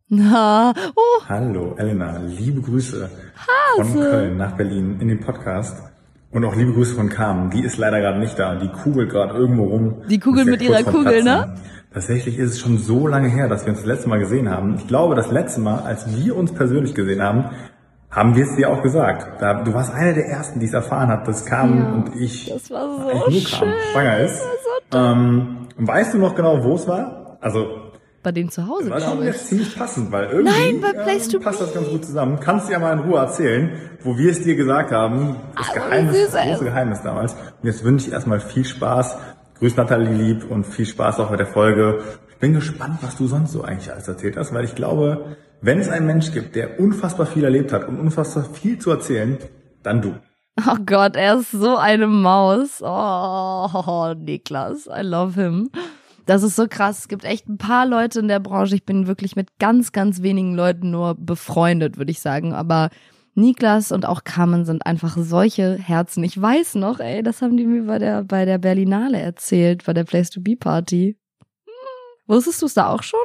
Na, oh. Hallo, Elena. Liebe Grüße Hase. von Köln nach Berlin in den Podcast. Und auch liebe Grüße von Carmen. Die ist leider gerade nicht da. Die kugelt gerade irgendwo rum. Die kugelt mit ihrer Kugel, Platzen. ne? Tatsächlich ist es schon so lange her, dass wir uns das letzte Mal gesehen haben. Ich glaube, das letzte Mal, als wir uns persönlich gesehen haben, haben wir es dir auch gesagt. Da, du warst eine der ersten, die es erfahren hat, dass Carmen Ja, und ich das war so Carmen schön. schwanger ist. ähm, und weißt du noch genau, wo es war? Also Bei denen zu Hause, war schon ich. jetzt ziemlich passend, weil irgendwie Nein, bei Place to ähm, passt Be. das ganz gut zusammen. Kannst du ja mal in Ruhe erzählen, wo wir es dir gesagt haben. Das Aber Geheimnis, das große Geheimnis damals. Und jetzt wünsche ich erstmal viel Spaß. Grüß Nathalie lieb und viel Spaß auch bei der Folge. Ich bin gespannt, was du sonst so eigentlich alles erzählt hast, weil ich glaube, wenn es einen Mensch gibt, der unfassbar viel erlebt hat und unfassbar viel zu erzählen, dann du. Oh Gott, er ist so eine Maus. Oh, Niklas, I love him. Das ist so krass. Es gibt echt ein paar Leute in der Branche. Ich bin wirklich mit ganz, ganz wenigen Leuten nur befreundet, würde ich sagen. Aber Niklas und auch Carmen sind einfach solche Herzen. Ich weiß noch, ey, das haben die mir bei der, bei der Berlinale erzählt, bei der Place to Be Party. Hm, Wusstest du es da auch schon?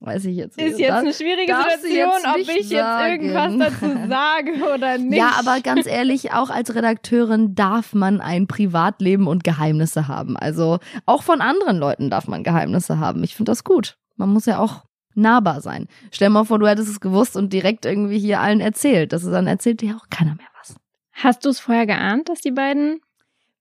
Weiß ich jetzt nicht. Ist jetzt Da- eine schwierige Situation, jetzt ob ich jetzt sagen. irgendwas dazu sage oder nicht. Ja, aber ganz ehrlich, auch als Redakteurin darf man ein Privatleben und Geheimnisse haben. Also auch von anderen Leuten darf man Geheimnisse haben. Ich finde das gut. Man muss ja auch nahbar sein. Stell mal vor, du hättest es gewusst und direkt irgendwie hier allen erzählt. Das ist dann erzählt dir auch keiner mehr was. Hast du es vorher geahnt, dass die beiden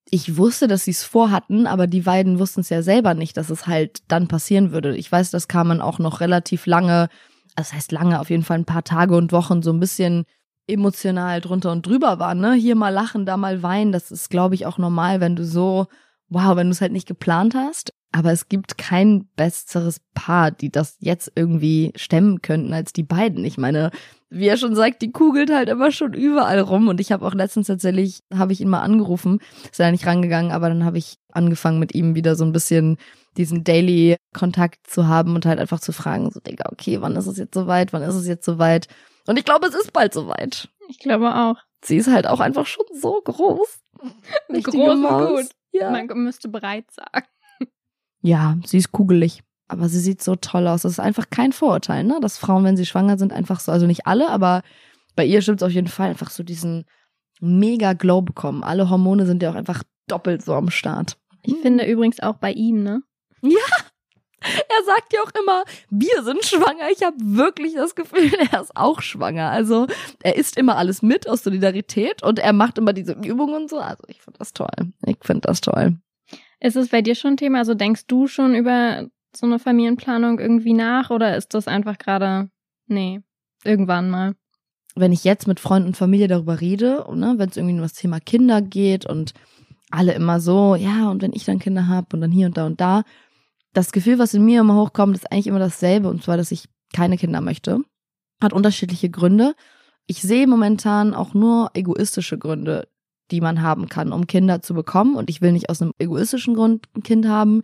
Ich wusste, dass sie es vorhatten, aber die beiden wussten es ja selber nicht, dass es halt dann passieren würde. Ich weiß, das kam man auch noch relativ lange, das heißt lange, auf jeden Fall ein paar Tage und Wochen so ein bisschen emotional drunter und drüber waren, ne? Hier mal lachen, da mal weinen, das ist, glaube ich, auch normal, wenn du so, wow, wenn du es halt nicht geplant hast. Aber es gibt kein besseres Paar, die das jetzt irgendwie stemmen könnten als die beiden. Ich meine, wie er schon sagt, die kugelt halt immer schon überall rum. Und ich habe auch letztens tatsächlich, habe ich ihn mal angerufen, ist er nicht rangegangen, aber dann habe ich angefangen mit ihm wieder so ein bisschen diesen Daily Kontakt zu haben und halt einfach zu fragen, so, Digga, okay, wann ist es jetzt soweit, wann ist es jetzt soweit? Und ich glaube, es ist bald soweit. Ich glaube auch. Sie ist halt auch einfach schon so groß. Richtige Groß und Maus. gut. Ja. Man müsste bereit sagen. ja, sie ist kugelig. Aber sie sieht so toll aus. Das ist einfach kein Vorurteil, ne? Dass Frauen, wenn sie schwanger sind, einfach so, also nicht alle, aber bei ihr stimmt es auf jeden Fall einfach so diesen mega Glow bekommen. Alle Hormone sind ja auch einfach doppelt so am Start. Ich finde übrigens auch bei ihm, ne? Er sagt ja auch immer, wir sind schwanger. Ich habe wirklich das Gefühl, er ist auch schwanger. Also er isst immer alles mit aus Solidarität und er macht immer diese Übungen und so. Also ich finde das toll. Ich finde das toll. Ist es bei dir schon ein Thema? Also denkst du schon über so eine Familienplanung irgendwie nach oder ist das einfach gerade, nee, irgendwann mal? Wenn ich jetzt mit Freunden und Familie darüber rede, ne, wenn es irgendwie um das Thema Kinder geht und alle immer so, ja, und wenn ich dann Kinder habe und dann hier und da und da, das Gefühl, was in mir immer hochkommt, ist eigentlich immer dasselbe, und zwar, dass ich keine Kinder möchte. Hat unterschiedliche Gründe. Ich sehe momentan auch nur egoistische Gründe, die man haben kann, um Kinder zu bekommen. Und ich will nicht aus einem egoistischen Grund ein Kind haben,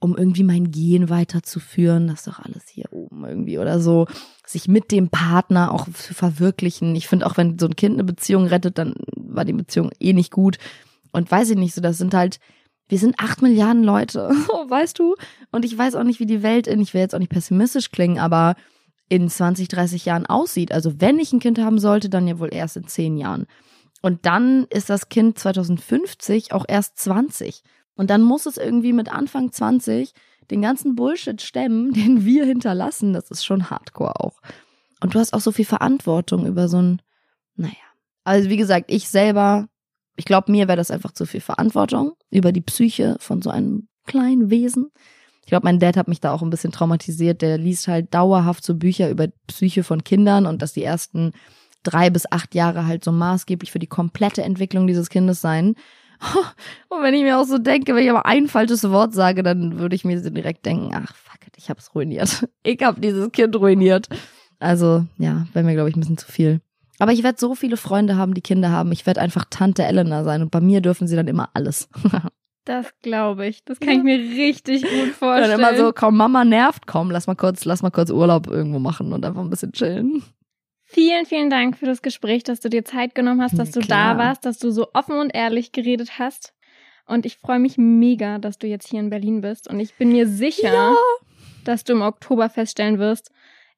um irgendwie mein Gen weiterzuführen. Das ist doch alles hier oben irgendwie oder so. Sich mit dem Partner auch zu verwirklichen. Ich finde auch, wenn so ein Kind eine Beziehung rettet, dann war die Beziehung eh nicht gut. Und weiß ich nicht so, das sind halt, wir sind acht Milliarden Leute, weißt du? Und ich weiß auch nicht, wie die Welt in, ich will jetzt auch nicht pessimistisch klingen, aber in 20, 30 Jahren aussieht. Also wenn ich ein Kind haben sollte, dann ja wohl erst in zehn Jahren. Und dann ist das Kind 2050 auch erst 20. Und dann muss es irgendwie mit Anfang 20 den ganzen Bullshit stemmen, den wir hinterlassen, das ist schon hardcore auch. Und du hast auch so viel Verantwortung über so ein, naja. Also wie gesagt, ich selber, ich glaube, mir wäre das einfach zu viel Verantwortung über die Psyche von so einem kleinen Wesen. Ich glaube, mein Dad hat mich da auch ein bisschen traumatisiert. Der liest halt dauerhaft so Bücher über Psyche von Kindern und dass die ersten drei bis acht Jahre halt so maßgeblich für die komplette Entwicklung dieses Kindes sein. Und wenn ich mir auch so denke, wenn ich aber ein falsches Wort sage, dann würde ich mir direkt denken, ach fuck it, ich hab's ruiniert. Ich hab dieses Kind ruiniert. Also, ja, wäre mir, glaube ich, ein bisschen zu viel. Aber ich werde so viele Freunde haben, die Kinder haben. Ich werde einfach Tante Elena sein und bei mir dürfen sie dann immer alles. Das glaube ich. Das kann ja. ich mir richtig gut vorstellen. Dann immer so, komm, Mama nervt, komm, lass mal kurz, lass mal kurz Urlaub irgendwo machen und einfach ein bisschen chillen. Vielen, vielen Dank für das Gespräch, dass du dir Zeit genommen hast, dass du Klar. da warst, dass du so offen und ehrlich geredet hast. Und ich freue mich mega, dass du jetzt hier in Berlin bist. Und ich bin mir sicher, ja. dass du im Oktober feststellen wirst,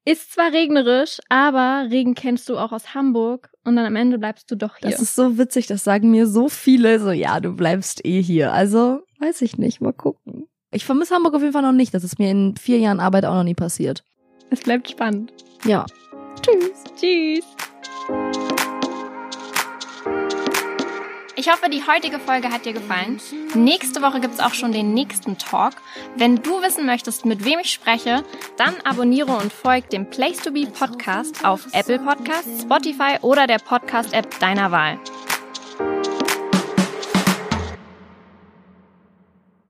ist zwar regnerisch, aber Regen kennst du auch aus Hamburg und dann am Ende bleibst du doch hier. Das ist so witzig, das sagen mir so viele, so ja, du bleibst eh hier. Also, weiß ich nicht, mal gucken. Ich vermisse Hamburg auf jeden Fall noch nicht, das ist mir in vier Jahren Arbeit auch noch nie passiert. Es bleibt spannend. Ja. Tschüss. Tschüss. Ich hoffe, die heutige Folge hat dir gefallen. Nächste Woche gibt es auch schon den nächsten Talk. Wenn du wissen möchtest, mit wem ich spreche, dann abonniere und folge dem Place to Be Podcast auf Apple Podcasts, Spotify oder der Podcast-App deiner Wahl.